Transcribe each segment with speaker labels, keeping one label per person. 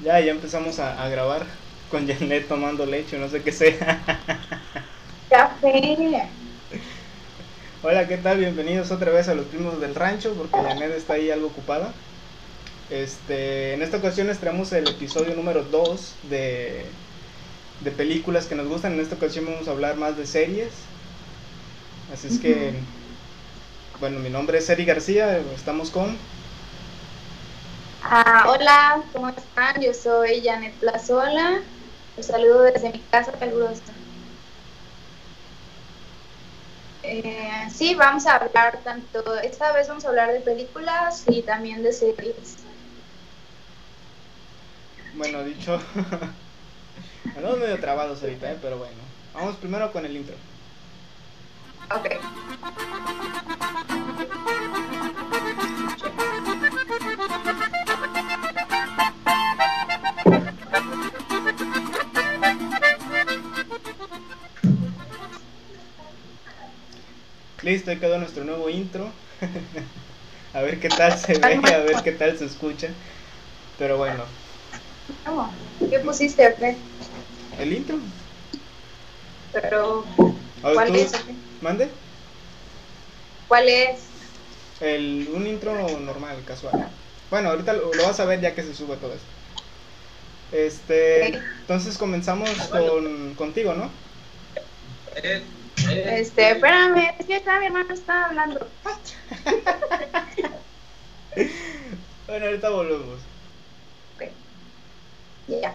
Speaker 1: Ya, ya empezamos a, a grabar con Janet tomando leche, no sé qué sea.
Speaker 2: Café.
Speaker 1: Hola, ¿qué tal? Bienvenidos otra vez a los primos del rancho, porque Janet está ahí algo ocupada. Este, en esta ocasión les traemos el episodio número 2 de, de películas que nos gustan. En esta ocasión vamos a hablar más de series. Así es que, bueno, mi nombre es Eri García, estamos con...
Speaker 2: Ah, hola, ¿cómo están? Yo soy Janet Plazola. Los saludo desde mi casa calurosa. Eh, sí, vamos a hablar tanto, esta vez vamos a hablar de películas y también de series.
Speaker 1: Bueno, dicho... Andamos medio trabados ahorita, ¿eh? pero bueno. Vamos primero con el intro.
Speaker 2: Ok.
Speaker 1: Listo, ahí quedó nuestro nuevo intro. a ver qué tal se ve, a ver qué tal se escucha. Pero bueno.
Speaker 2: ¿Qué pusiste, Fred?
Speaker 1: el intro.
Speaker 2: Pero, ¿cuál
Speaker 1: tú-
Speaker 2: es?
Speaker 1: ¿Mande?
Speaker 2: ¿Cuál es?
Speaker 1: El, un intro normal, casual. Bueno, ahorita lo, lo vas a ver ya que se sube todo esto. Este, entonces comenzamos con, contigo, ¿no?
Speaker 2: Este, espérame, es que acá mi hermano está hablando.
Speaker 1: Bueno, ahorita volvemos.
Speaker 2: Ok. Ya.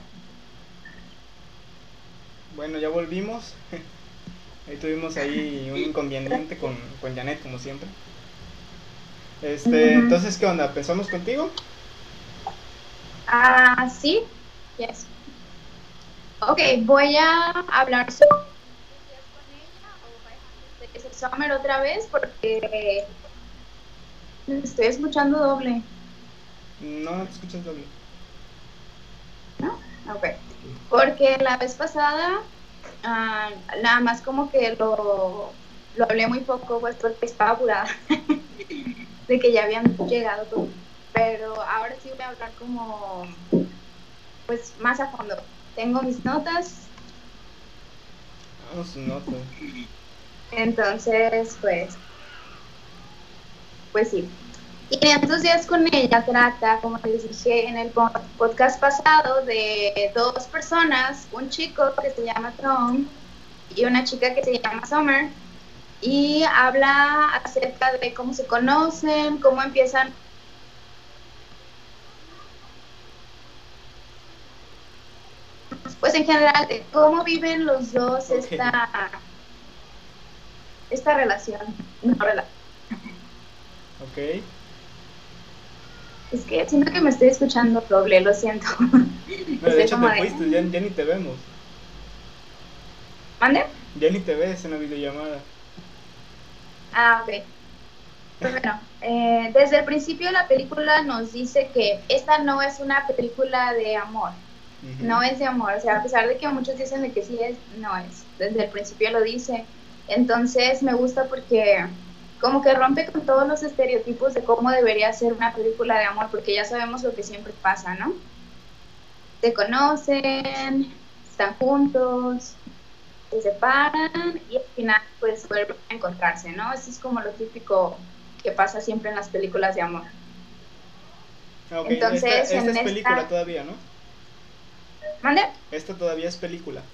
Speaker 1: Bueno, ya volvimos. Ahí tuvimos ahí un inconveniente con, con Janet, como siempre. Este, entonces, ¿qué onda? ¿Pensamos contigo?
Speaker 2: Ah, sí. Yes. Ok, voy a hablar sobre Summer otra vez porque estoy escuchando doble,
Speaker 1: No, te escuchas doble.
Speaker 2: ¿no? Ok. Porque la vez pasada ah, nada más como que lo, lo hablé muy poco pues porque estaba apurada de que ya habían llegado todos. Pero ahora sí voy a hablar como pues más a fondo. Tengo mis notas,
Speaker 1: Vamos, nota.
Speaker 2: Entonces pues pues sí. Y 500 días con ella trata, como les dije en el po- podcast pasado, de dos personas, un chico que se llama Tom y una chica que se llama Summer, y habla acerca de cómo se conocen, cómo empiezan pues en general, de cómo viven los dos esta, esta relación. No, rela-
Speaker 1: Ok.
Speaker 2: Es que siento que me estoy escuchando doble, lo siento.
Speaker 1: No, de hecho te
Speaker 2: de-
Speaker 1: fuiste, ya, ya ni te vemos.
Speaker 2: ¿Mande?
Speaker 1: Ya ni te ves en la videollamada.
Speaker 2: Ah, ok. Pues bueno, eh, desde el principio la película nos dice que esta no es una película de amor, no es de amor, o sea, a pesar de que muchos dicen de que sí es, no es, desde el principio lo dice. Entonces me gusta porque como que rompe con todos los estereotipos de cómo debería ser una película de amor, porque ya sabemos lo que siempre pasa, ¿no? Se conocen, están juntos, se separan y al final pues vuelven a encontrarse, ¿no? Eso es como lo típico que pasa siempre en las películas de amor.
Speaker 1: Ah,
Speaker 2: Entonces,
Speaker 1: esta, esta
Speaker 2: en
Speaker 1: es
Speaker 2: esta-
Speaker 1: película todavía, ¿no?
Speaker 2: ¿Mande?
Speaker 1: Esta todavía es película.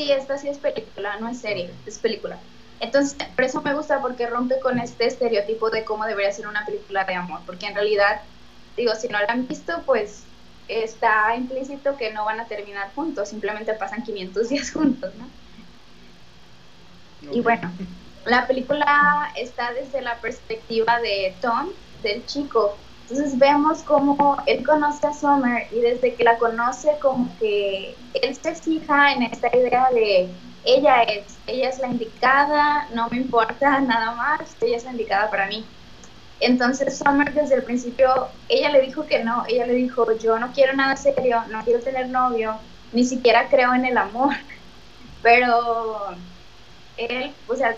Speaker 2: Sí, esta sí es película, no es serie, es película. Entonces, por eso me gusta porque rompe con este estereotipo de cómo debería ser una película de amor, porque en realidad, digo, si no la han visto, pues está implícito que no van a terminar juntos, simplemente pasan 500 días juntos, ¿no? Y bueno, la película está desde la perspectiva de Tom, del chico. Entonces vemos cómo él conoce a Summer y desde que la conoce como que él se fija en esta idea de ella es, ella es la indicada, no me importa nada más, ella es la indicada para mí. Entonces Summer desde el principio, ella le dijo que no, ella le dijo, yo no quiero nada serio, no quiero tener novio, ni siquiera creo en el amor, pero él, o sea,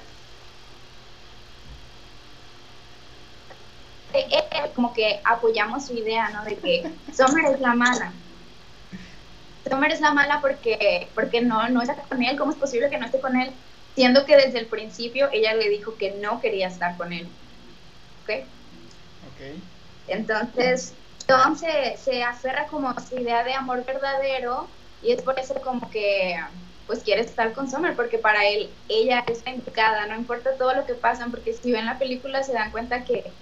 Speaker 2: él, como que apoyamos su idea, ¿no? De que Summer es la mala. Summer es la mala porque, porque no, no está con él, ¿cómo es posible que no esté con él? Siendo que desde el principio ella le dijo que no quería estar con él. ¿Ok?
Speaker 1: Ok.
Speaker 2: Entonces, Tom se, se aferra como a su idea de amor verdadero y es por eso como que pues quiere estar con Summer porque para él ella es la indicada, no importa todo lo que pasan, porque si ven la película se dan cuenta que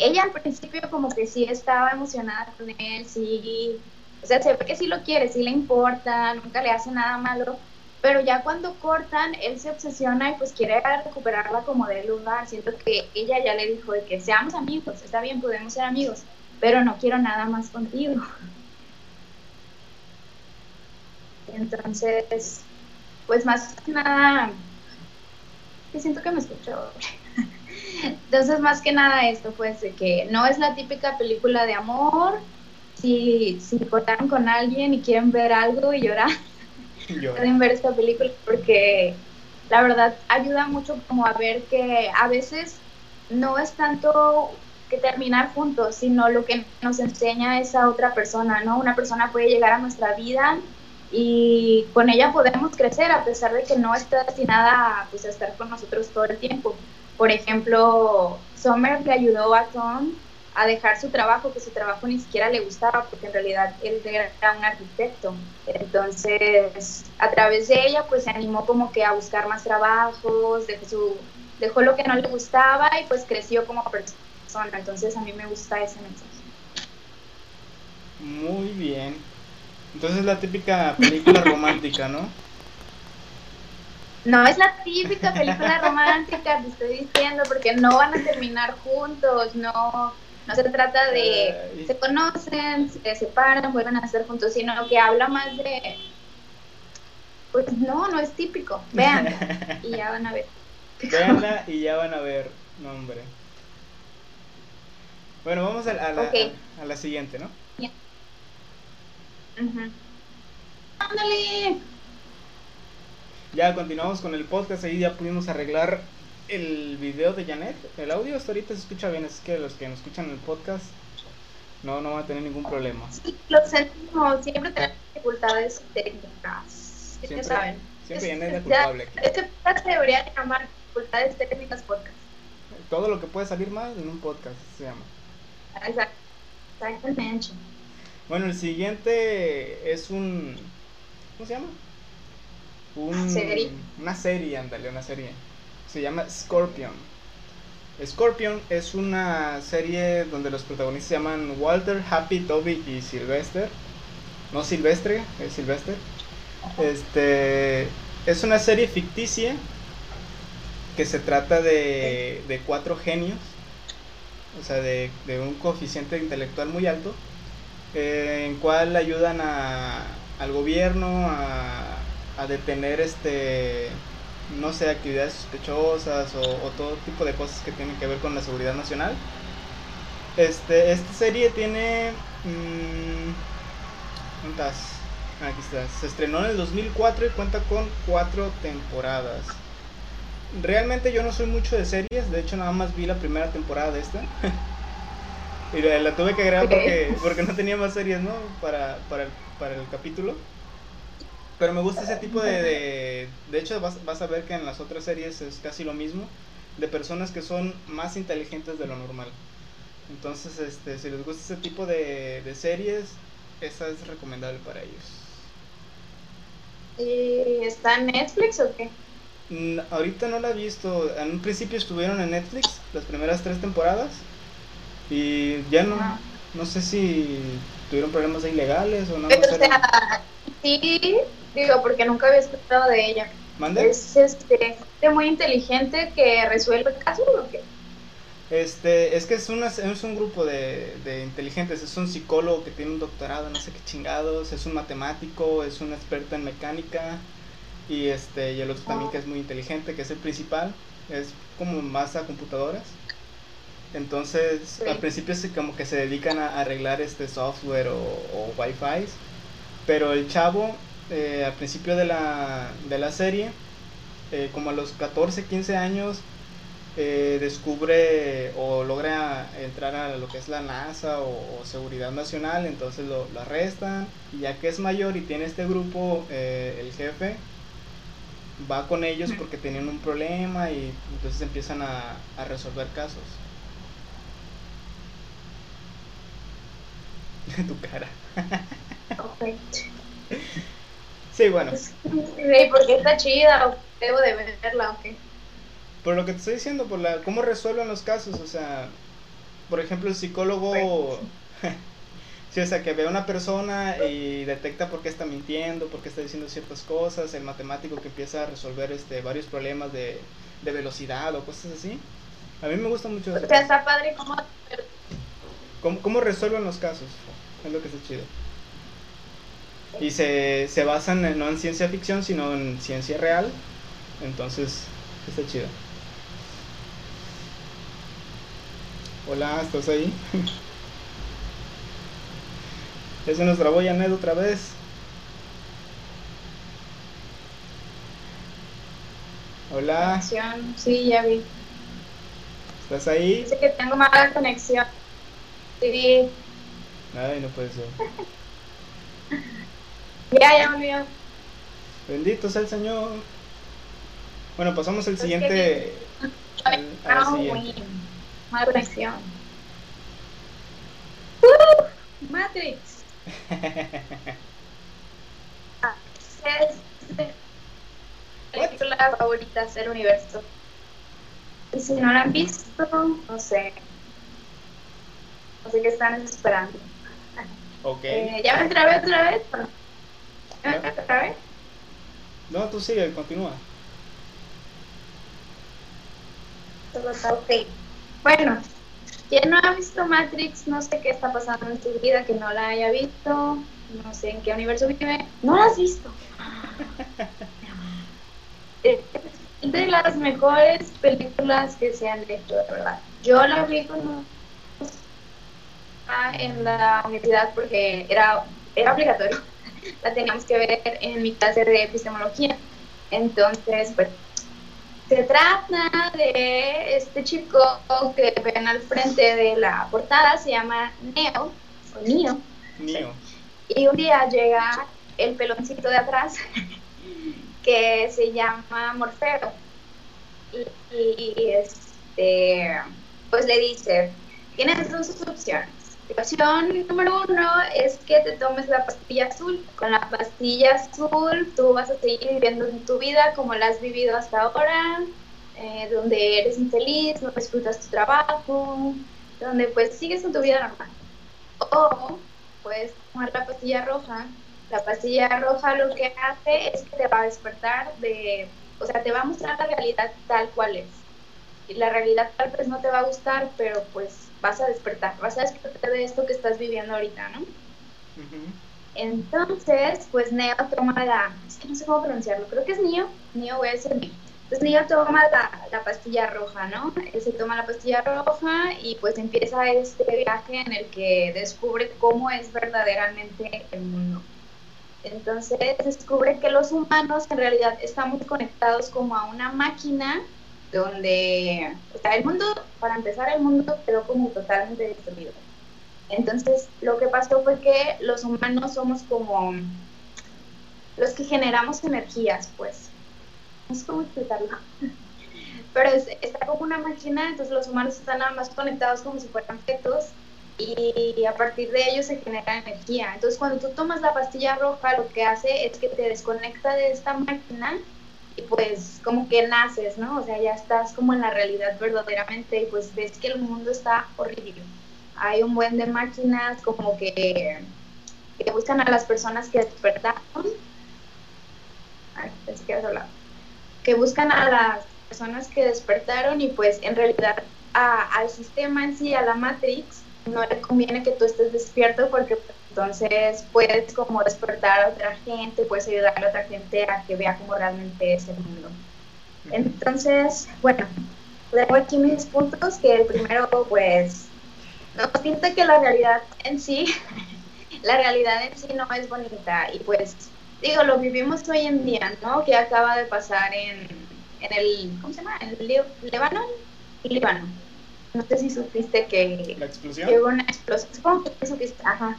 Speaker 2: ella al principio como que sí estaba emocionada con él, sí, o sea, se ve que sí lo quiere, sí le importa, nunca le hace nada malo, pero ya cuando cortan, él se obsesiona y pues quiere recuperarla como de lugar, siento que ella ya le dijo de que seamos amigos, está bien, podemos ser amigos, pero no quiero nada más contigo. Entonces, pues más que nada, que siento que me escucho. Entonces, más que nada esto, pues, de que no es la típica película de amor. Si, si cortan con alguien y quieren ver algo y llorar, pueden ver esta película porque la verdad ayuda mucho como a ver que a veces no es tanto que terminar juntos, sino lo que nos enseña esa otra persona, ¿no? Una persona puede llegar a nuestra vida y con ella podemos crecer a pesar de que no está destinada pues, a estar con nosotros todo el tiempo. Por ejemplo, Summer le ayudó a Tom a dejar su trabajo, que su trabajo ni siquiera le gustaba, porque en realidad él era un arquitecto. Entonces, a través de ella, pues se animó como que a buscar más trabajos, dejó, su, dejó lo que no le gustaba y pues creció como persona. Entonces, a mí me gusta ese mensaje.
Speaker 1: Muy bien. Entonces es la típica película romántica, ¿no?
Speaker 2: No es la típica película romántica, te estoy diciendo, porque no van a terminar juntos, no, no se trata de se conocen, se separan, vuelven a estar juntos, sino que habla más de pues no, no es típico. Vean y ya van a ver.
Speaker 1: Veanla y ya van a ver, no hombre. Bueno, vamos a, la, a la siguiente, ¿no?
Speaker 2: Ándale.
Speaker 1: Ya continuamos con el podcast, ahí ya pudimos arreglar el video de Janet. El audio hasta ahorita se escucha bien, es que los que nos escuchan en el podcast no, no van a tener ningún problema.
Speaker 2: Sí, lo sentimos, siempre tenemos dificultades técnicas. Siempre, saben.
Speaker 1: Siempre Janet es culpable. Aquí.
Speaker 2: Este podcast se debería llamar dificultades técnicas podcast.
Speaker 1: Todo lo que puede salir mal en un podcast se llama.
Speaker 2: Exacto. Exactamente.
Speaker 1: Bueno, el siguiente es un. ¿Cómo se llama? Un,
Speaker 2: ¿Serie?
Speaker 1: Una serie, ándale, una serie. Se llama Scorpion. Scorpion es una serie donde los protagonistas se llaman Walter, Happy, Toby y Sylvester. No Silvestre, es Sylvester. Este. Es una serie ficticia que se trata de, de cuatro genios. O sea, de, de un coeficiente intelectual muy alto eh, en cual ayudan a, al gobierno a, a, detener este no sé actividades sospechosas o, todo tipo de cosas que tienen que ver con la seguridad nacional. Este esta serie tiene mmm, aquí está. Se estrenó en el 2004 y cuenta con cuatro temporadas. Realmente yo no soy mucho de series de hecho nada más vi la primera temporada de esta. Y la, tuve que agregar porque, porque no tenía más series, ¿no? Para, para, el, para el capítulo. Pero me gusta ese tipo de... De, de hecho, vas, vas, a ver que en las otras series es casi lo mismo. De personas que son más inteligentes de lo normal. Entonces, este, si les gusta ese tipo de, de series, esa es recomendable para ellos.
Speaker 2: ¿Y está en Netflix o qué?
Speaker 1: Mm, ahorita no la he visto. En un principio estuvieron en Netflix las primeras tres temporadas. Y ya no, no sé si tuvieron problemas ilegales o nada
Speaker 2: más. O sea, sí, digo, porque nunca había escuchado de ella.
Speaker 1: ¿Mande?
Speaker 2: Es este, muy inteligente que resuelve casos o qué?
Speaker 1: Este, es que es, una, es un grupo de, de, inteligentes, es un psicólogo que tiene un doctorado, no sé qué chingados, es un matemático, es un experto en mecánica y este y el otro también que es muy inteligente, que es el principal, es como más a computadoras. Entonces, al principio se, como que se dedican a arreglar este software o, o wifi, pero el chavo, eh, al principio de la, de la serie, eh, como a los 14, 15 años, eh, descubre o logra entrar a lo que es la NASA o, Seguridad Nacional, entonces lo, arrestan y ya que es mayor y tiene este grupo, el jefe va con ellos porque tienen un problema y entonces empiezan a, resolver casos. tu cara. Sí, bueno.
Speaker 2: Sí, porque está chida, debo de verla, ok.
Speaker 1: Por lo que te estoy diciendo, por la cómo resuelven los casos, o sea, por ejemplo, el psicólogo, sí, o sea, que ve a una persona y detecta por qué está mintiendo, por qué está diciendo ciertas cosas, el matemático que empieza a resolver este varios problemas de, de velocidad o cosas así. A mí me gusta mucho
Speaker 2: eso. O sea, está padre cómo...
Speaker 1: cómo... ¿Cómo resuelven los casos? Es lo que está chido. Y se, se basan no en ciencia ficción, sino en ciencia real. Entonces, está chido. Hola, ¿estás ahí? ya se nos trabó Janet otra vez. Hola.
Speaker 2: Sí, ya vi.
Speaker 1: ¿Estás ahí?
Speaker 2: Dice que tengo mala conexión. Sí.
Speaker 1: Ay, no puede ser.
Speaker 2: ya, ya volvió.
Speaker 1: Bendito sea el Señor. Bueno, pasamos al siguiente.
Speaker 2: Al, al siguiente. Mala conexión. ¡Uh! Matrix. es película favorita del universo. Y si no la han visto, no sé. No sé qué están esperando.
Speaker 1: Ok.
Speaker 2: Eh, ¿Ya me trabé otra vez? ¿Ya
Speaker 1: No, tú sigue, continúa.
Speaker 2: Ok. Bueno, quien no ha visto Matrix, no sé qué está pasando en su vida, que no la haya visto, no sé en qué universo vive, no la has visto. Es de las mejores películas que se han hecho, de verdad. Yo la vi con en la universidad porque era, era obligatorio. La teníamos que ver en mi clase de epistemología. Entonces, pues se trata de este chico que ven al frente de la portada, se llama Neo, o Neo.
Speaker 1: Neo.
Speaker 2: Y un día llega el peloncito de atrás, que se llama Morfeo. Y, este, pues le dice, tienes dos opciones. Opción número uno es que te tomes la pastilla azul. Con la pastilla azul tú vas a seguir viviendo tu vida como la has vivido hasta ahora, eh, donde eres infeliz, no disfrutas tu trabajo, donde pues sigues en tu vida normal. O puedes tomar la pastilla roja. La pastilla roja lo que hace es que te va a despertar de, o sea, te va a mostrar la realidad tal cual es. Y la realidad tal vez no te va a gustar, pero pues vas a despertar, vas a despertar de esto que estás viviendo ahorita, ¿no? Entonces, pues Neo toma la, es que no sé cómo pronunciarlo, creo que es Neo, Neo voy a decir Neo. Entonces Neo toma la, la, pastilla roja, ¿no? Él se toma la pastilla roja y pues empieza este viaje en el que descubre cómo es verdaderamente el mundo. Entonces descubre que los humanos en realidad estamos conectados como a una máquina donde, o sea, el mundo, para empezar, el mundo quedó como totalmente destruido. Entonces, lo que pasó fue que los humanos somos como los que generamos energías, pues. No sé cómo explicarlo. Pero está como una máquina, entonces los humanos están nada más conectados como si fueran fetos y a partir de ellos se genera energía. Entonces, cuando tú tomas la pastilla roja, lo que hace es que te desconecta de esta máquina y pues como que naces, ¿no? O sea, ya estás como en la realidad verdaderamente y pues ves que el mundo está horrible. Hay un buen de máquinas como que, que buscan a las personas que despertaron. Ay, es que Que buscan a las personas que despertaron y pues en realidad al sistema en sí, a la Matrix, no le conviene que tú estés despierto porque entonces puedes como despertar a otra gente, puedes ayudar a otra gente a que vea cómo realmente es el mundo. Entonces, bueno, tengo aquí mis puntos, que el primero pues nos pinta que la realidad en sí, la realidad en sí no es bonita y pues digo, lo vivimos hoy en día, ¿no? Que acaba de pasar en, en el, ¿cómo se llama? En el Lebanon, Líbano. No sé si supiste que...
Speaker 1: ¿La explosión?
Speaker 2: Que hubo una explosión. supiste? Ajá.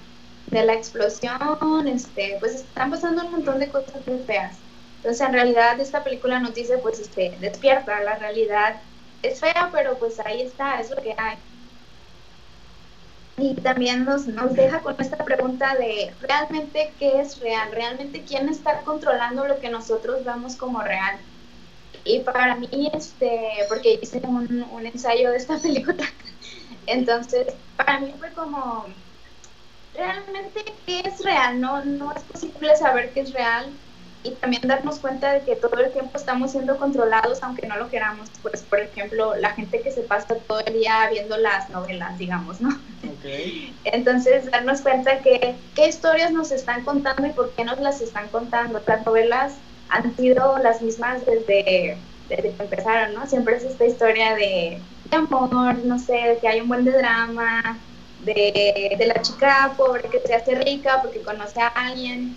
Speaker 2: De la explosión, este, pues están pasando un montón de cosas muy feas. Entonces, en realidad, esta película nos dice, pues, este, despierta, la realidad es fea, pero pues ahí está, es lo que hay. Y también nos, nos deja con esta pregunta de realmente qué es real, realmente quién está controlando lo que nosotros vemos como real. Y para mí, este, porque hice un, un ensayo de esta película, entonces para mí fue como, realmente qué es real, no, no es posible saber qué es real, y también darnos cuenta de que todo el tiempo estamos siendo controlados aunque no lo queramos. Pues, por ejemplo, la gente que se pasa todo el día viendo las novelas, digamos, ¿no? Okay. Entonces, darnos cuenta que qué historias nos están contando y por qué nos las están contando. Las novelas han sido las mismas desde, desde que empezaron, ¿no? Siempre es esta historia de, de amor, no sé, de que hay un buen de drama, de, de la chica pobre que se hace rica porque conoce a alguien.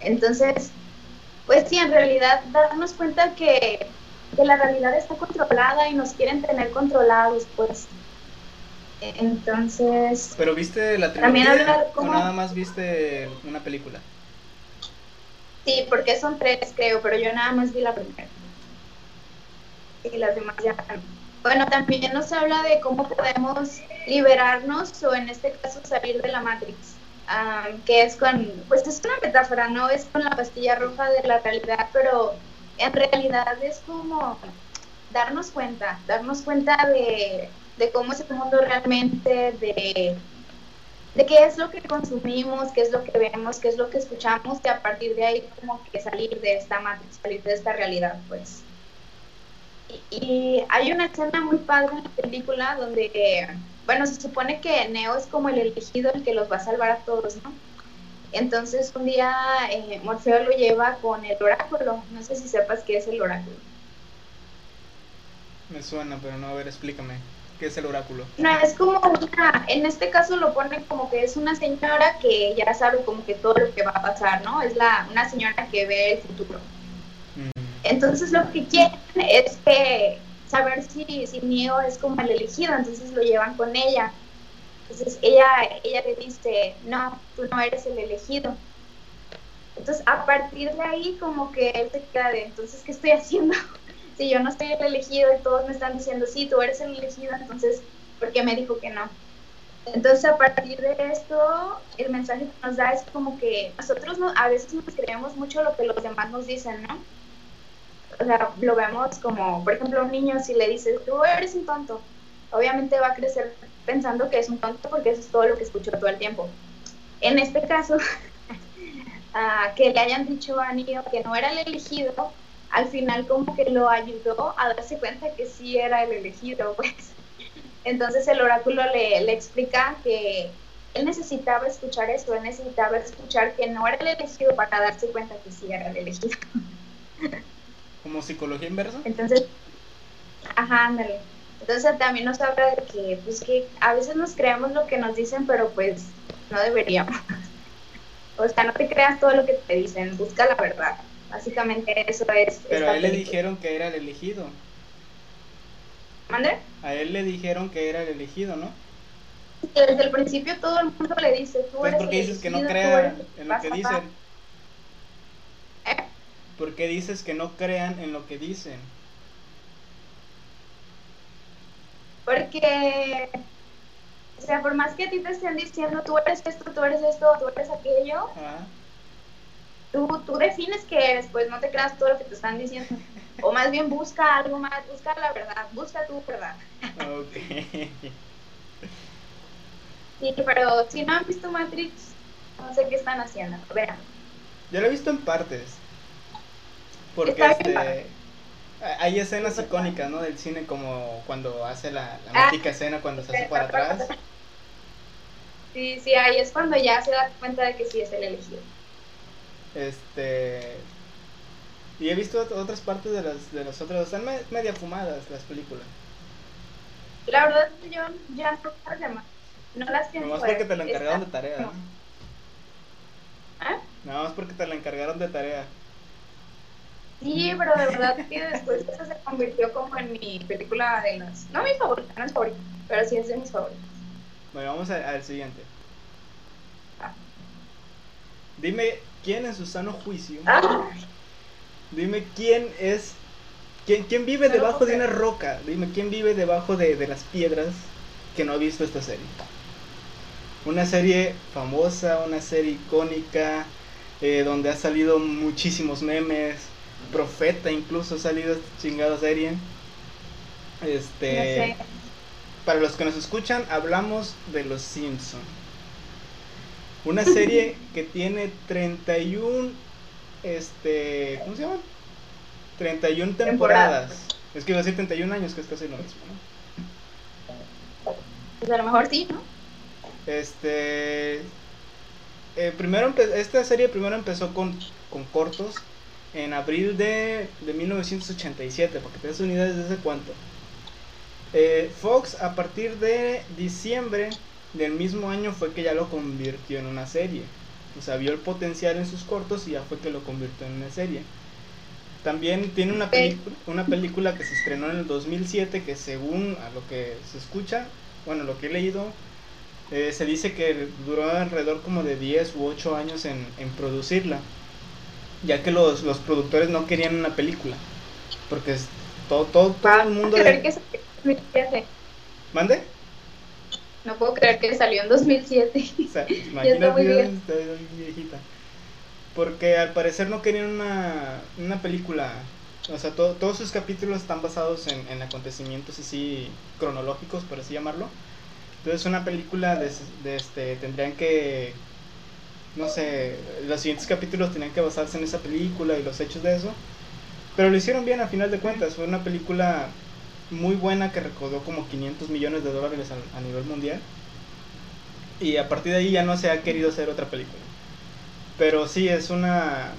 Speaker 2: Entonces, pues sí, en realidad darnos cuenta que, la realidad está controlada y nos quieren tener controlados, pues. Entonces...
Speaker 1: ¿Pero viste la trilogía o nada más viste una película?
Speaker 2: Sí, porque son tres creo, pero yo nada más vi la primera. Y las demás ya Bueno, también nos habla de cómo podemos liberarnos o en este caso salir de la Matrix que es con, pues es una metáfora, no es con la pastilla roja de la realidad, pero en realidad es como darnos cuenta, darnos cuenta de, cómo es el mundo realmente, de, de qué es lo que consumimos, qué es lo que vemos, qué es lo que escuchamos, y a partir de ahí como que salir de esta matriz, salir de esta realidad, pues. Y, hay una escena muy padre en la película donde bueno, se supone que Neo es como el elegido, el que los va a salvar a todos, ¿no? Entonces un día eh, Morfeo lo lleva con el oráculo. No sé si sepas qué es el oráculo.
Speaker 1: Me suena, pero no, a ver, explícame. ¿Qué es el oráculo?
Speaker 2: No, es como una, en este caso lo ponen como que es una señora que ya sabe como que todo lo que va a pasar, ¿no? Es la, una señora que ve el futuro. Entonces lo que quieren es que saber si, si es como el elegido, entonces lo llevan con ella. Entonces ella, ella le dice, no, tú no eres el elegido. Entonces a partir de ahí como que él se queda de, entonces, ¿qué estoy haciendo? si yo no soy el elegido y todos me están diciendo, sí, tú eres el elegido, entonces, ¿por qué me dijo que no? Entonces a partir de esto, el mensaje que nos da es como que nosotros no, a veces nos creemos mucho lo que los demás nos dicen, ¿no? O sea, lo vemos como, por ejemplo, un niño, si le dices, tú eres un tonto, obviamente va a crecer pensando que es un tonto porque eso es todo lo que escuchó todo el tiempo. En este caso, que le hayan dicho a Nio que no era el elegido, al final como que lo ayudó a darse cuenta que sí era el elegido, pues. Entonces el oráculo le, le explica que él necesitaba escuchar eso, él necesitaba escuchar que no era el elegido para darse cuenta que sí era el elegido.
Speaker 1: ¿Como psicología inversa?
Speaker 2: Entonces, ajá, ándale. Entonces también nos habla de que, pues que a veces nos creemos lo que nos dicen, pero pues no deberíamos. o sea, no te creas todo lo que te dicen, busca la verdad. Básicamente eso es.
Speaker 1: Pero a él le dijeron que era el elegido.
Speaker 2: ¿Mande?
Speaker 1: A él le dijeron que era el elegido, ¿no?
Speaker 2: Desde el principio todo el mundo le dice, tú
Speaker 1: pues ¿Por qué dices que no crea en lo que dicen? ¿Eh? ¿Por qué dices que no crean en lo que dicen?
Speaker 2: Porque, o sea, por más que a ti te estén diciendo, tú eres esto, tú eres esto, tú eres aquello, tú, tú defines que eres, pues no te creas todo lo que te están diciendo. O más bien busca algo más, busca la verdad, busca tu verdad. Ok. Sí, pero si no han visto Matrix, no sé qué están haciendo. Vean.
Speaker 1: Yo lo he visto en partes. Porque este, hay escenas icónicas, ¿no? Del cine como cuando hace la, la ah, mítica escena cuando se hace para atrás.
Speaker 2: Sí, sí, ahí es cuando ya se da cuenta de que sí es el elegido.
Speaker 1: Este y he visto otras partes de las de las otras, están media fumadas las películas.
Speaker 2: La verdad yo ya no no las
Speaker 1: pienso. Nomás porque te la encargaron de tarea. No. ¿Ah? Nada más porque te la encargaron de tarea.
Speaker 2: Sí, pero de verdad que después eso se convirtió como en mi película de las... No mi favorita, no es favorita, pero sí es de mis favoritas.
Speaker 1: Bueno, vamos al siguiente. Ah. Dime quién en su sano juicio. Ah. Dime quién es. ¿Quién, quién vive debajo de una roca? Dime quién vive debajo de, de las piedras que no ha visto esta serie. Una serie famosa, una serie icónica, eh, donde ha salido muchísimos memes. Profeta incluso ha salido esta chingada serie. Este. Para los que nos escuchan, hablamos de Los Simpsons. Una serie que tiene 31. Este. ¿Cómo se llama? 31 temporadas. Es que iba a decir 31 años, que es casi lo mismo,
Speaker 2: ¿no? Pues a lo mejor sí, ¿no?
Speaker 1: Este. Eh, primero esta serie primero empezó con, con cortos en abril de, de 1987, porque te das unidades desde cuánto. Eh, Fox a partir de diciembre del mismo año fue que ya lo convirtió en una serie. O sea, vio el potencial en sus cortos y ya fue que lo convirtió en una serie. También tiene una, una película que se estrenó en el 2007 que según a lo que se escucha, bueno, lo que he leído, eh, se dice que duró alrededor como de 10 u 8 años en, en producirla, ya que los, los, productores no querían una película, porque todo, todo, todo el mundo... De... ¿Mande?
Speaker 2: No puedo creer que salió en 2007. O sea, imagínate,
Speaker 1: viejita. Porque al parecer no querían una, una película. O sea, todos sus capítulos están basados en, en, acontecimientos así cronológicos, por así llamarlo. Entonces una película de, de este tendrían que no sé, los siguientes capítulos tenían que basarse en esa película y los hechos de eso. Pero lo hicieron bien a final de cuentas. Fue una película muy buena que recaudó como 500 millones de dólares a, nivel mundial. Y a partir de ahí ya no se ha querido hacer otra película. Pero sí, es una,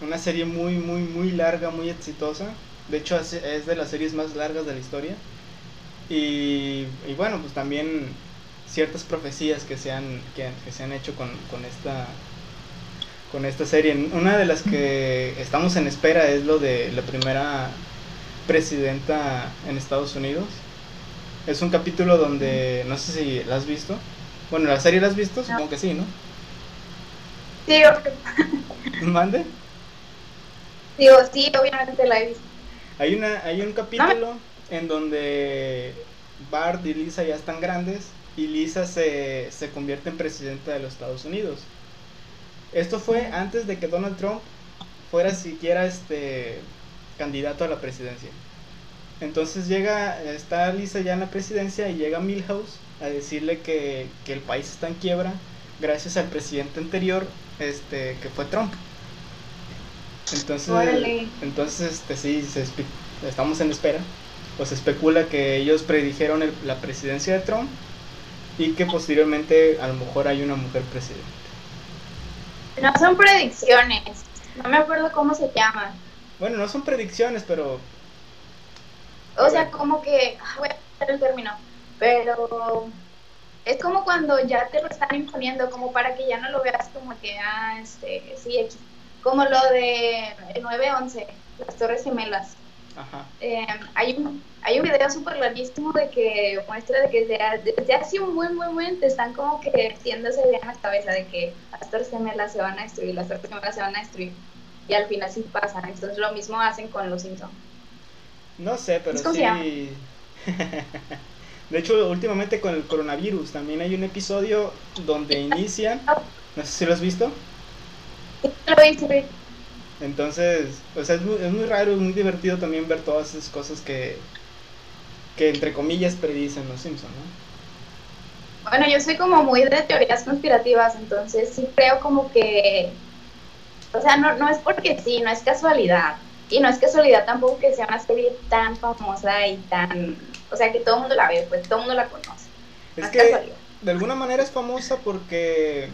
Speaker 1: una serie muy, muy, muy larga, muy exitosa. De hecho, es, de las series más largas de la historia. Y, y bueno, pues también ciertas profecías que se han, que, que se han hecho con, con, esta, con esta serie. Una de las que estamos en espera es lo de la primera presidenta en Estados Unidos. Es un capítulo donde, no sé si la has visto. Bueno, la serie la has visto, supongo que sí, ¿no?
Speaker 2: Sí,
Speaker 1: ¿Mande?
Speaker 2: Digo, sí, obviamente la he visto.
Speaker 1: Hay, una, hay un capítulo en donde Bart y Lisa ya están grandes y Lisa se, se convierte en presidenta de los Estados Unidos. Esto fue antes de que Donald Trump fuera siquiera este candidato a la presidencia. Entonces llega, está Lisa ya en la presidencia y llega Milhouse a decirle que, el país está en quiebra gracias al presidente anterior, este, que fue Trump. Entonces, entonces este, sí, estamos en espera. Pues se especula que ellos predijeron la presidencia de Trump y que posteriormente a lo mejor hay una mujer presidente.
Speaker 2: No son predicciones, no me acuerdo cómo se llama.
Speaker 1: Bueno, no son predicciones, pero...
Speaker 2: O sea, como que... Ah, voy a hacer el término. Pero es como cuando ya te lo están imponiendo, como para que ya no lo veas como que, ah, este, sí, como lo de el 9-11, las Torres Gemelas. Ajá. Eh, hay, un, hay un video súper larguísimo de que muestra de que desde, desde, hace un buen, buen, buen te están como que metiéndose en la cabeza de que las Torres Gemelas se van a destruir, las Torres Gemelas se van a destruir y al final sí pasa. Entonces lo mismo hacen con los Simpsons.
Speaker 1: No sé, pero sí. de hecho, últimamente con el coronavirus también hay un episodio donde inician. No sé si lo has visto.
Speaker 2: Lo vi,
Speaker 1: Entonces, o sea, es muy, es muy raro, es muy divertido también ver todas esas cosas que, que entre comillas predicen los Simpsons, ¿no?
Speaker 2: Bueno, yo soy como muy de teorías conspirativas, entonces sí creo como que o sea, no, no es porque sí, no es casualidad. Y no es casualidad tampoco que sea una serie tan famosa y tan... O sea, que todo el mundo la ve, pues todo el mundo la conoce.
Speaker 1: Es que de alguna manera es famosa porque,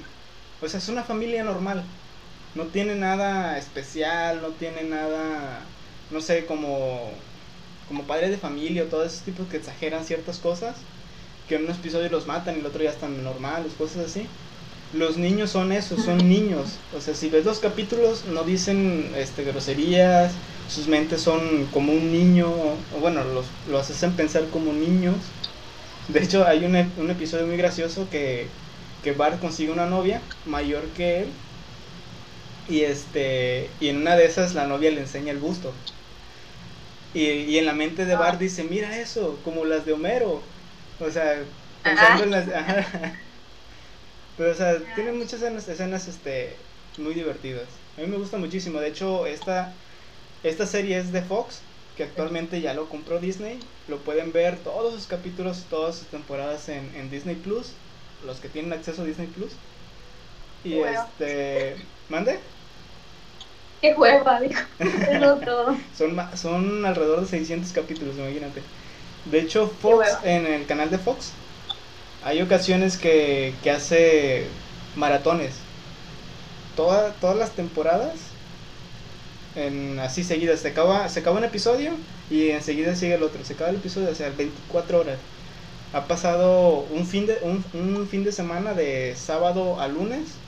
Speaker 1: o sea, es una familia normal. No tiene nada especial, no tiene nada, no sé, como, como padres de familia o todos esos tipos que exageran ciertas cosas. Que en un episodio los matan y el otro ya están normales, cosas así. los niños son eso, son niños. O sea, si ves los capítulos, no dicen este, groserías, sus mentes son como un niño, o bueno, los, los hacen pensar como niños. De hecho, hay un, un episodio muy gracioso que, que Bart consigue una novia mayor que él. Y este y en una de esas la novia le enseña el busto. Y, y en la mente de Bart dice, mira eso, como las de Homero. O sea, pensando en las... Pero, o sea, tiene muchas escenas, escenas este, muy divertidas. A mí me gusta muchísimo. De hecho, esta, esta serie es de Fox, que actualmente ya lo compró Disney. Lo pueden ver todos sus capítulos, todas sus temporadas en, en Disney Plus. Los que tienen acceso a Disney Plus. Y este. ¿Mande?
Speaker 2: Qué hueva, dijo. todo.
Speaker 1: son, son alrededor de 600 capítulos, imagínate. De hecho, Fox, en el canal de Fox, hay ocasiones que, que hace maratones. Toda, todas las temporadas, en, así seguidas. Se acaba, se acaba un episodio y enseguida sigue el otro. Se acaba el episodio, o sea, 24 horas. Ha pasado un fin de, un, un fin de semana de sábado a lunes,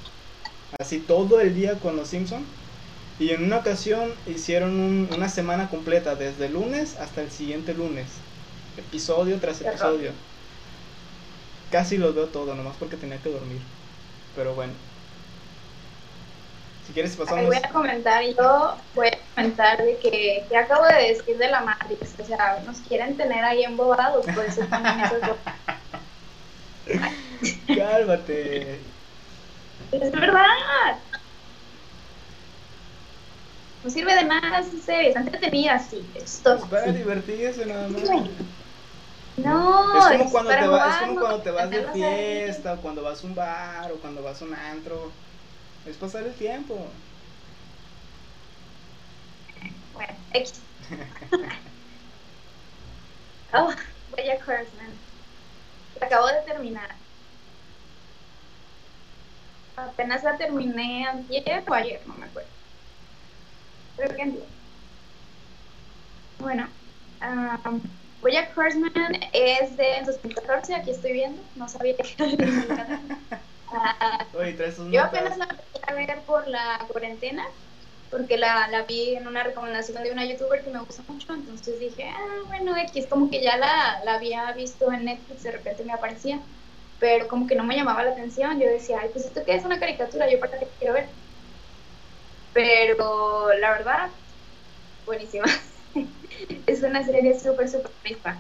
Speaker 1: así todo el día con los Simpsons y en una ocasión hicieron una semana completa, desde el lunes hasta el siguiente lunes. Episodio tras episodio. Casi los veo todo, nomás porque tenía que dormir. Pero bueno. Si quieres pasamos...
Speaker 2: voy a comentar, yo voy a comentar de que, que acabo de decir de la Matrix. O sea, nos quieren tener ahí embobados, por eso también eso
Speaker 1: Cálmate.
Speaker 2: Es verdad no sirve de esa serie, está entretenida, sí, esto. Es
Speaker 1: para divertirse nada más.
Speaker 2: No,
Speaker 1: es como, cuando, te es como cuando te vas de fiesta, o cuando vas a un bar, o cuando vas a un antro. Es pasar el tiempo.
Speaker 2: Bueno, X. oh, Bella Horseman. Acabo de terminar. Apenas la terminé ayer o ayer, no me acuerdo. Bueno, um, Bojack Horseman es de 2014, aquí estoy viendo, no sabía que era uh, Yo apenas la empecé a ver por la cuarentena, porque la, la, vi en una recomendación de una youtuber que me gusta mucho, entonces dije, ah, bueno, X, como que ya la, la había visto en Netflix, de repente me aparecía, pero como que no me llamaba la atención, yo decía, ay, pues esto que es una caricatura, yo para qué quiero ver. Pero la verdad, buenísima. es una serie súper, súper rica.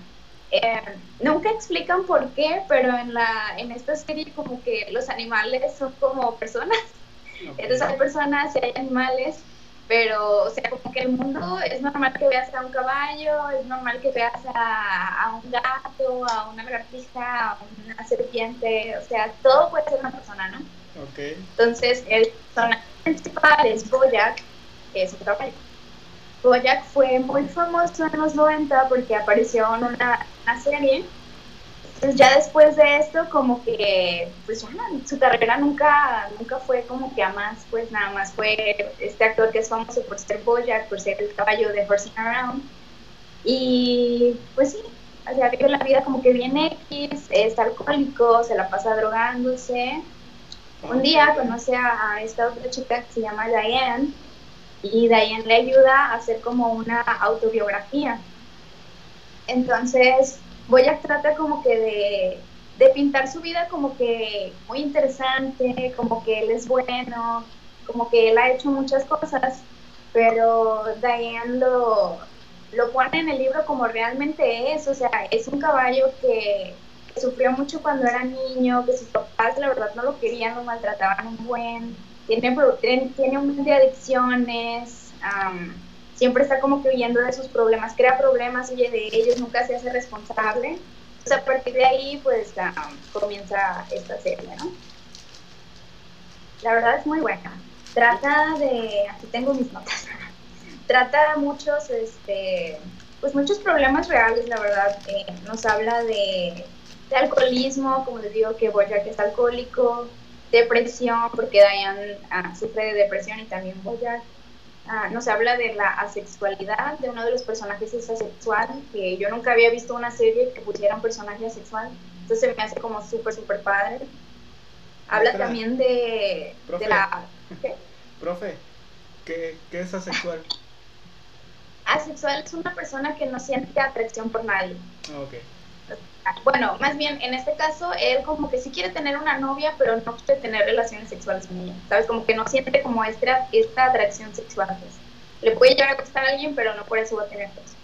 Speaker 2: Eh, nunca explican por qué, pero en, la, en esta serie como que los animales son como personas. Entonces hay personas y hay animales, pero o sea, como que el mundo es normal que veas a un caballo, es normal que veas a, a un gato, a una lagartija, a una serpiente, o sea, todo puede ser una persona, ¿no?
Speaker 1: Okay.
Speaker 2: Entonces, el personaje principal es Boyack, que es un caballo. Boyack fue muy famoso en los 90 porque apareció en una, serie. Entonces ya después de esto, como que, pues ya su carrera nunca, nunca fue como que a más, pues nada más fue este actor que es famoso por ser Boyack, por ser el caballo de Horsing Around. Y pues sí, o sea, vive la vida como que viene X, es alcohólico, se la pasa drogándose un día conoce a, esta otra chica que se llama Diane y Diane le ayuda a hacer como una autobiografía. Entonces, Boyack trata como que de, de, pintar su vida como que muy interesante, como que él es bueno, como que él ha hecho muchas cosas, pero Diane lo, lo pone en el libro como realmente es, o sea, es un caballo que sufrió mucho cuando era niño, que sus papás la verdad no lo querían, lo maltrataban un buen, tiene, tiene un montón de adicciones, siempre está como que huyendo de sus problemas, crea problemas, huye de ellos, nunca se hace responsable. Entonces a partir de ahí pues comienza esta serie, ¿no? La verdad es muy buena. Trata de, aquí tengo mis notas, trata muchos, este, pues muchos problemas reales, la verdad. Eh, nos habla de de alcoholismo, como les digo que Boyack es alcohólico, depresión, porque Diane ah, sufre de depresión y también Boyack. Ah, nos habla de la asexualidad de uno de los personajes es asexual, que yo nunca había visto una serie que pusiera un personaje asexual, entonces me hace como súper, súper padre. Habla también de,
Speaker 1: Profe.
Speaker 2: de la... ¿qué?
Speaker 1: Profe, ¿qué, qué es asexual?
Speaker 2: Asexual es una persona que no siente atracción por nadie.
Speaker 1: Ok.
Speaker 2: Bueno, más bien, en este caso, él como que sí quiere tener una novia, pero no quiere tener relaciones sexuales con ella. ¿Sabes? Como que no siente como esta, esta atracción sexual. pues. Le puede llegar a gustar a alguien, pero no por eso va a tener sexo.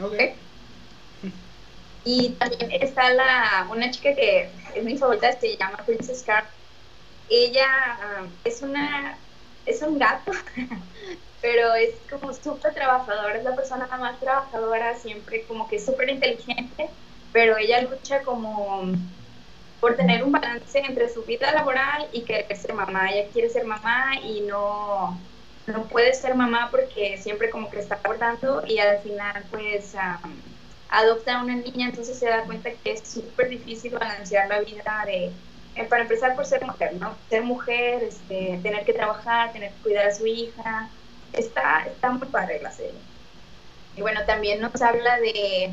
Speaker 1: Ok.
Speaker 2: Ok. Y también está la, una chica que es mi favorita, se llama Princess Carr. Ella ah, es una, es un gato, pero es como súper trabajadora, es la persona más trabajadora, siempre como que súper inteligente, pero ella lucha como por tener un balance entre su vida laboral y querer ser mamá. Ella quiere ser mamá y no, no puede ser mamá porque siempre como que está abortando y al final pues um, adopta a una niña, entonces se da cuenta que es súper difícil balancear la vida de, eh, para empezar por ser mujer, ¿no? Ser mujer, este, tener que trabajar, tener que cuidar a su hija, está, está muy padre la serie. Y bueno, también nos habla de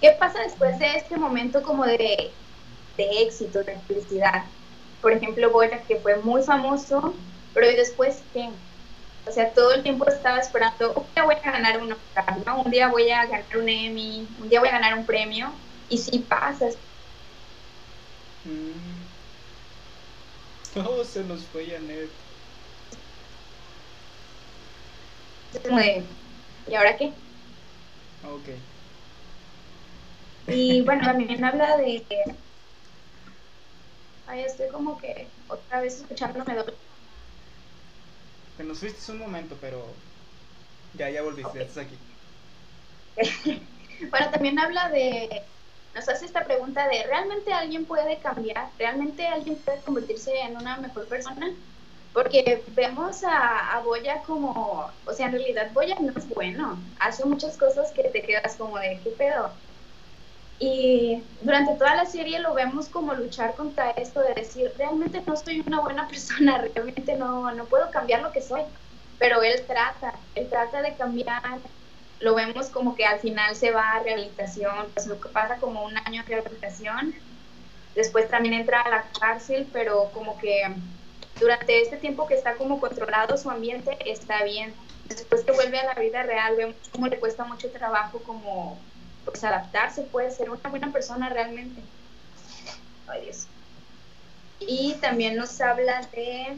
Speaker 2: qué pasa después de este momento como de, de éxito, de felicidad. Por ejemplo, Boya, que fue muy famoso, pero ¿y después qué? O sea, todo el tiempo estaba esperando, un día voy a ganar un Oscar, ¿no? Un día voy a ganar un Emmy, un día voy a ganar un premio, y sí pasa.
Speaker 1: Mm. Se nos fue Janet.
Speaker 2: Es como de, ¿y ahora qué?
Speaker 1: Ok.
Speaker 2: Y bueno, también habla de... Ay, estoy como que otra vez escuchándome doble.
Speaker 1: Te nos fuiste un momento, pero ya, ya volviste, ya estás aquí.
Speaker 2: bueno, también habla de, nos hace esta pregunta de, ¿realmente alguien puede cambiar? ¿Realmente alguien puede convertirse en una mejor persona? Porque vemos a, a Boya como, o sea, en realidad Boya no es bueno, hace muchas cosas que te quedas como de, ¿qué pedo? Y durante toda la serie lo vemos como luchar contra esto de decir, realmente no soy una buena persona, realmente no, no puedo cambiar lo que soy. Pero él trata, él trata de cambiar. Lo vemos como que al final se va a rehabilitación, pues lo que pasa como un año de rehabilitación. Después también entra a la cárcel, pero como que durante este tiempo que está como controlado su ambiente, está bien. Después que vuelve a la vida real, vemos cómo le cuesta mucho trabajo como pues adaptarse, puede ser una buena persona realmente. Ay Dios. Y también nos habla de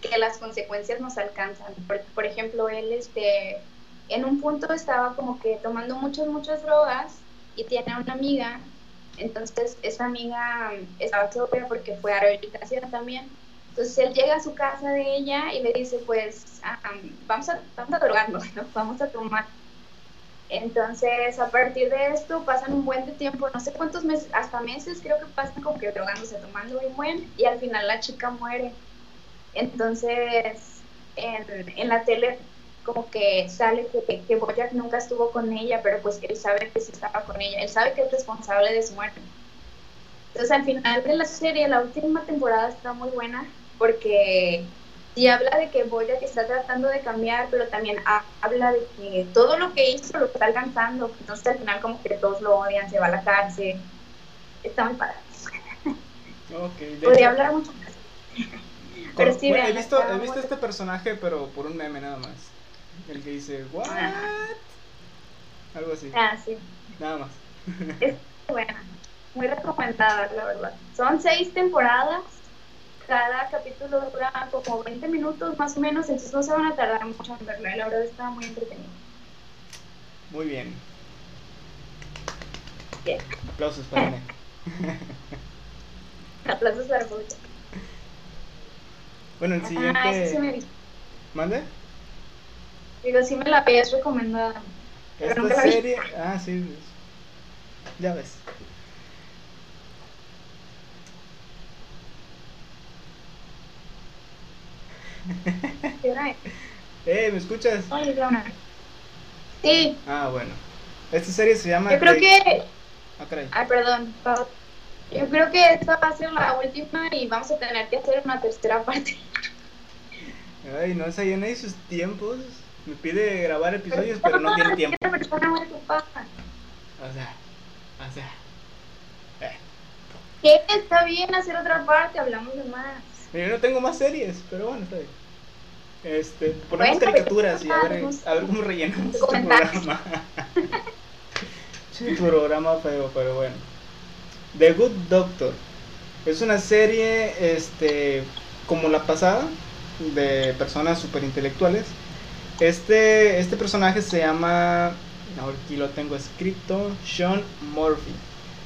Speaker 2: que las consecuencias nos alcanzan. Por, ejemplo, él este, en un punto estaba como que tomando muchas, muchas drogas y tiene una amiga. Entonces, esa amiga estaba sobria porque fue a rehabilitación también. Entonces, él llega a su casa de ella y le dice, pues, ah, vamos, a, vamos a drogarnos, ¿no? vamos a tomar. Entonces, a partir de esto pasan un buen tiempo, no sé cuántos meses, hasta meses creo que pasan como que drogándose, tomando muy buen, y al final la chica muere. Entonces, en, en la tele como que sale que, que Boyack nunca estuvo con ella, pero pues él sabe que sí estaba con ella, él sabe que es responsable de su muerte. Entonces, al final de la serie, la última temporada está muy buena, porque y habla de que Boyack está tratando de cambiar, pero también habla de que todo lo que hizo lo está alcanzando. Entonces al final como que todos lo odian, se va a la cárcel. Está muy padre.
Speaker 1: Okay,
Speaker 2: Podría hecho, hablar mucho más.
Speaker 1: pero sí, bueno, vean, he visto, he visto este personaje, pero por un meme nada más. El que dice, ¿what? Algo así.
Speaker 2: Ah, sí.
Speaker 1: Nada más.
Speaker 2: Es buena. Muy recomendada, la verdad. Son seis temporadas cada capítulo dura como 20 minutos más o menos, entonces no se van a tardar mucho en verlo, la verdad está muy entretenido.
Speaker 1: Muy bien.
Speaker 2: Bien.
Speaker 1: Aplausos para mí.
Speaker 2: Aplausos para Pucha.
Speaker 1: Bueno, el siguiente.
Speaker 2: Ah, sí, me.
Speaker 1: ¿Mande?
Speaker 2: Digo, sí me la habías recomendado. Pero
Speaker 1: Esta serie. Ah, sí. Ya ves.
Speaker 2: ¿Qué hora es?
Speaker 1: Eh, ¿me escuchas?
Speaker 2: Sí,
Speaker 1: Ah, bueno. Esta serie se llama.
Speaker 2: yo creo
Speaker 1: The-
Speaker 2: que.
Speaker 1: Ah, caray.
Speaker 2: Ay, perdón. Yo creo que esta va a ser la última y vamos a tener que hacer una tercera parte.
Speaker 1: Ay, no, esa llena de sus tiempos. Me pide grabar episodios, pero no tiene tiempo. O sea, o sea. eh.
Speaker 2: ¿Qué? Está bien hacer otra parte, hablamos de más.
Speaker 1: Yo no tengo más series, pero bueno, está bien. Este, ponemos caricaturas y a ver, a ver cómo rellenamos este programa. sí, programa feo, pero bueno. The Good Doctor. Es una serie, este, como la pasada, de personas super intelectuales. Este, este personaje se llama, aquí lo tengo escrito, Sean Murphy.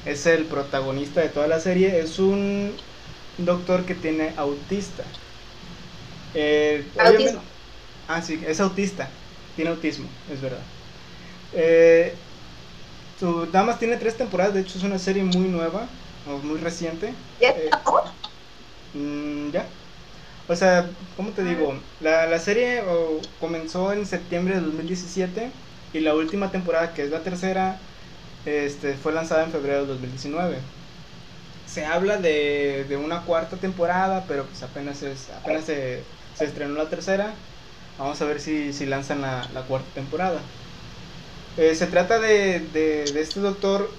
Speaker 1: Es el protagonista de toda la serie. Es un doctor que tiene autista. Eh, autismo. Ah, sí, es autista. Tiene autismo, es verdad. Eh, su, nada más tiene tres temporadas, de hecho es una serie muy nueva, o muy reciente.
Speaker 2: ¿Ya?
Speaker 1: Eh, mm, ya. O sea, ¿cómo te digo? La, la serie comenzó en septiembre de 2017 y la última temporada, que es la tercera, este, fue lanzada en febrero de 2019 se habla de, de, una cuarta temporada, pero pues apenas, es, apenas se, se estrenó la tercera. Vamos a ver si, si lanzan la, la, cuarta temporada. Eh, se trata de, de, este doctor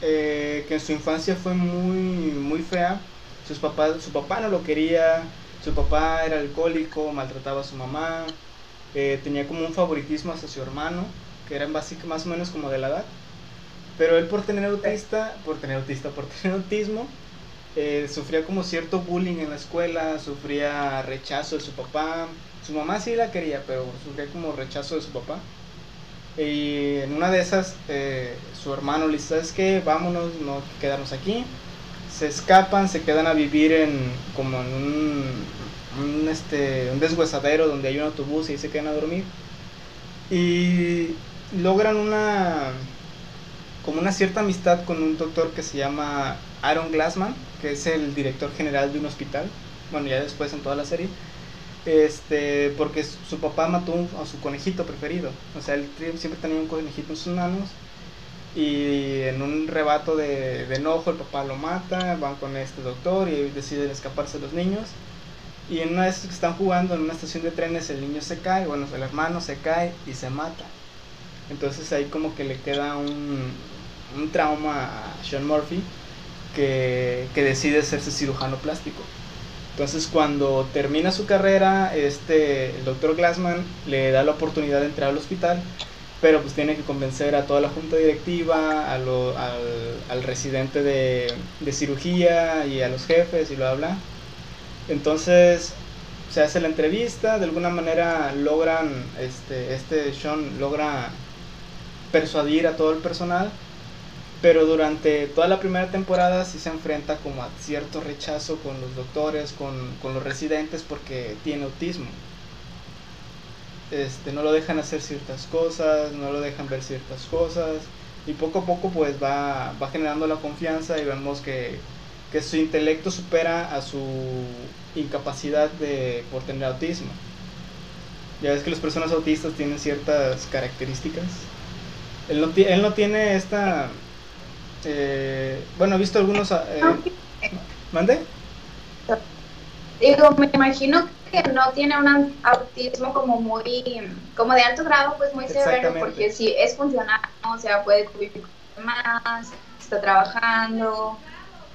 Speaker 1: eh, que en su infancia fue muy, muy fea. Sus papás, su papá no lo quería, su papá era alcohólico, maltrataba a su mamá, eh, tenía como un favoritismo hacia su hermano, que era básicamente más o menos como de la edad. Pero él por tener autista, por tener autista, por tener autismo, eh, sufría como cierto bullying en la escuela, sufría rechazo de su papá. Su mamá sí la quería, pero sufría como rechazo de su papá. Y en una de esas, eh, su hermano le dice, ¿sabes qué? Vámonos, no quedarnos aquí. Se escapan, se quedan a vivir en como en un, un, este, un deshuesadero donde hay un autobús y se quedan a dormir. Y logran una como una cierta amistad con un doctor que se llama Aaron Glassman, que es el director general de un hospital, bueno, ya después en toda la serie, este, porque su papá mató a su conejito preferido, o sea, él siempre tenía un conejito en sus manos, y en un rebato de, de enojo el papá lo mata, van con este doctor y deciden escaparse los niños, y en una vez que están jugando en una estación de trenes el niño se cae, bueno, el hermano se cae y se mata. Entonces ahí como que le queda un, un trauma a Sean Murphy que, que, decide hacerse cirujano plástico. Entonces cuando termina su carrera, este, el doctor Glassman le da la oportunidad de entrar al hospital, pero pues tiene que convencer a toda la junta directiva, al, al, residente de, de, cirugía y a los jefes y lo habla. Entonces se hace la entrevista, de alguna manera logran, este, este Sean logra persuadir a todo el personal, pero durante toda la primera temporada sí se enfrenta como a cierto rechazo con los doctores, con, con los residentes porque tiene autismo. Este, no lo dejan hacer ciertas cosas, no lo dejan ver ciertas cosas y poco a poco pues va, va generando la confianza y vemos que, que su intelecto supera a su incapacidad de, por tener autismo. Ya ves que las personas autistas tienen ciertas características él no, él no tiene esta... Eh, bueno, he visto algunos... Eh, ¿Mande?
Speaker 2: Digo, me imagino que no tiene un autismo como muy, como de alto grado, pues muy severo, porque si es funcional, o sea, puede con más, está trabajando,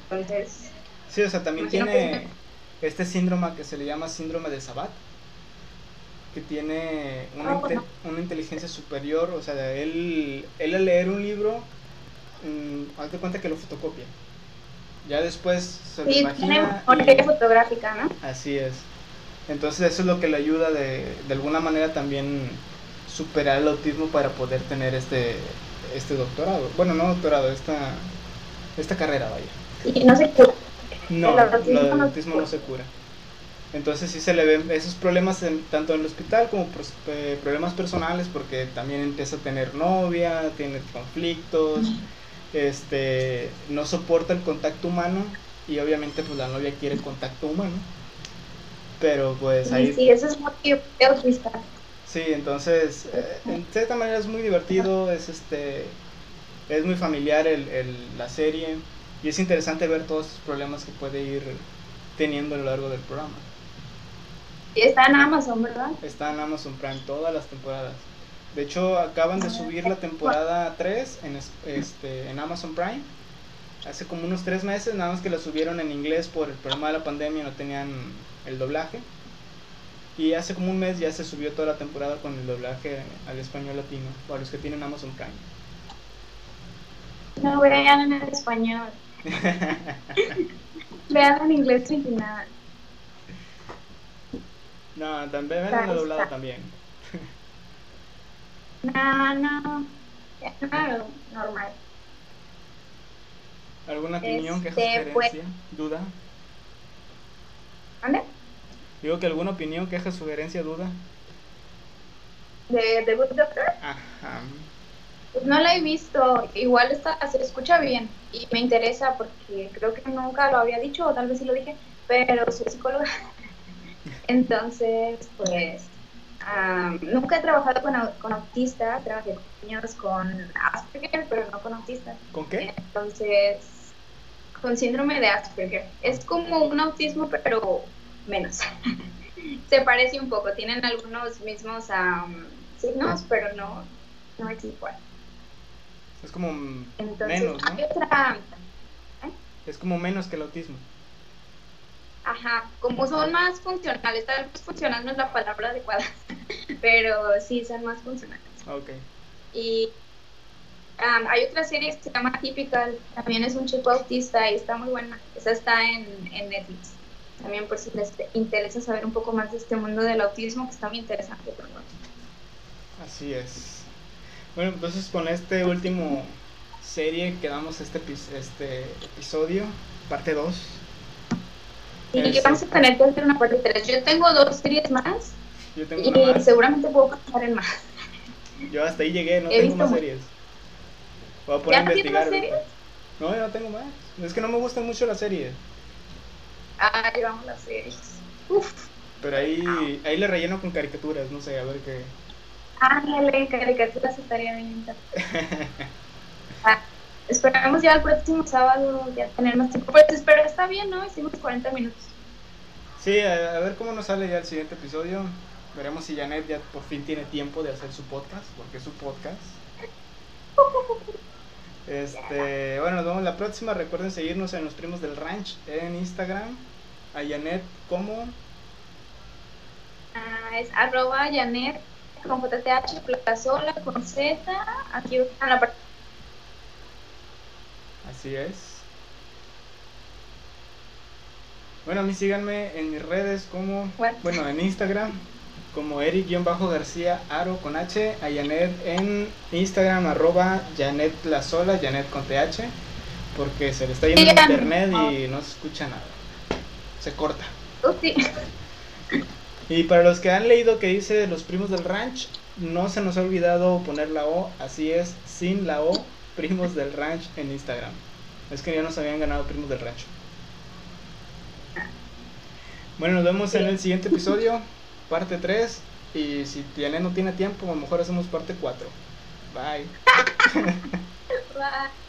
Speaker 2: entonces...
Speaker 1: Sí, o sea, también tiene este síndrome que se le llama síndrome de Sabat, que tiene una, ah, una inteligencia superior, o sea, él, él al leer un libro, mmm, hazte cuenta que lo fotocopia. Ya después se lo imagina.
Speaker 2: Tiene fotográfica, ¿no?
Speaker 1: Así es. Entonces eso es lo que le ayuda de, de alguna manera también superar el autismo para poder tener este, este doctorado. Bueno, no doctorado, esta, esta carrera, vaya.
Speaker 2: Y no se cura.
Speaker 1: No, el autismo no se cura. Entonces sí se le ven esos problemas tanto en el hospital como eh, problemas personales porque también empieza a tener novia, tiene conflictos, este, no soporta el contacto humano y obviamente pues la novia quiere contacto humano. Pero pues ahí...
Speaker 2: Sí, eso es autista.
Speaker 1: Sí, entonces eh, en cierta manera es muy divertido, es este es muy familiar el, el, la serie y es interesante ver todos los problemas que puede ir teniendo a lo largo del programa.
Speaker 2: Y está en Amazon, ¿verdad?
Speaker 1: Está en Amazon Prime todas las temporadas. De hecho, acaban de subir la temporada 3 en, este, en Amazon Prime. hace como unos tres meses, nada más que la subieron en inglés por el problema de la pandemia, no tenían el doblaje. Y hace como un mes ya se subió toda la temporada con el doblaje al español latino, para los que tienen Amazon Prime.
Speaker 2: No vean en español. vean en inglés original.
Speaker 1: No, también vean la doblada también.
Speaker 2: No, no. Claro, normal.
Speaker 1: ¿Alguna opinión, queja, este, pues sugerencia, duda?
Speaker 2: ¿Dónde?
Speaker 1: Digo que alguna opinión, queja, sugerencia, duda.
Speaker 2: ¿De The Good Doctor?
Speaker 1: Ajá.
Speaker 2: Pues no la he visto, igual está, se escucha bien y me interesa porque creo que nunca lo había dicho o tal vez sí lo dije, pero soy psicóloga. Entonces, pues nunca he trabajado con, con autistas, trabajé con niños con Asperger, pero no con autistas.
Speaker 1: ¿Con qué?
Speaker 2: Entonces, con síndrome de Asperger. Es como un autismo, pero menos. Se parece un poco, tienen algunos mismos signos, pero no, no es igual.
Speaker 1: Es como menos, ¿no?
Speaker 2: ¿eh?
Speaker 1: Es como menos que el autismo.
Speaker 2: Ajá, como son más funcionales, tal vez funcional no es la palabra adecuada, pero sí son más funcionales.
Speaker 1: Ok.
Speaker 2: Y hay otra serie que se llama Typical, también es un chico autista y está muy buena. Esa está en, en Netflix. También por si les interesa saber un poco más de este mundo del autismo, que está muy interesante.
Speaker 1: Así es. Bueno, entonces con este último serie quedamos este, este episodio, parte 2
Speaker 2: y vamos a tener que hacer una parte 3. Yo tengo dos series más.
Speaker 1: Yo tengo
Speaker 2: y
Speaker 1: más.
Speaker 2: seguramente puedo pasar en más.
Speaker 1: Yo hasta ahí llegué, no tengo más series. Voy a poner a investigar. Series? No, yo no tengo más. Es que no me gustan mucho las series.
Speaker 2: Ah, llevamos las series. Uf.
Speaker 1: Pero ahí, ahí le relleno con caricaturas, no sé, a ver qué.
Speaker 2: Ah, le caricaturas estaría bien. ah, Esperamos ya el próximo sábado ya tener más tiempo. Pues, pero está bien, ¿no? Hicimos 40 minutos.
Speaker 1: Sí, a, ver cómo nos sale ya el siguiente episodio. Veremos si Janet ya por fin tiene tiempo de hacer su podcast, porque es su podcast. Este, bueno, nos vemos la próxima. Recuerden seguirnos en los primos del ranch en Instagram. A Janet como
Speaker 2: ah, es arroba Janet con JTH sola con Z. Aquí en la parte
Speaker 1: Así es. Bueno, a mí síganme en mis redes como, bueno, en Instagram como Eric-García Aro con H, a Janet en Instagram arroba Janet La Sola, Janet con TH, porque se le está yendo el internet y no se escucha nada. Se corta.
Speaker 2: Oh,
Speaker 1: y para los que han leído que dice los primos del ranch, no se nos ha olvidado poner la O, así es, sin la O, Primos del Ranch en Instagram. Es que ya nos habían ganado Primos del Rancho. Bueno, nos vemos en el siguiente episodio, parte 3. Y si tiene, no tiene tiempo, a lo mejor hacemos parte 4. Bye.
Speaker 2: Bye.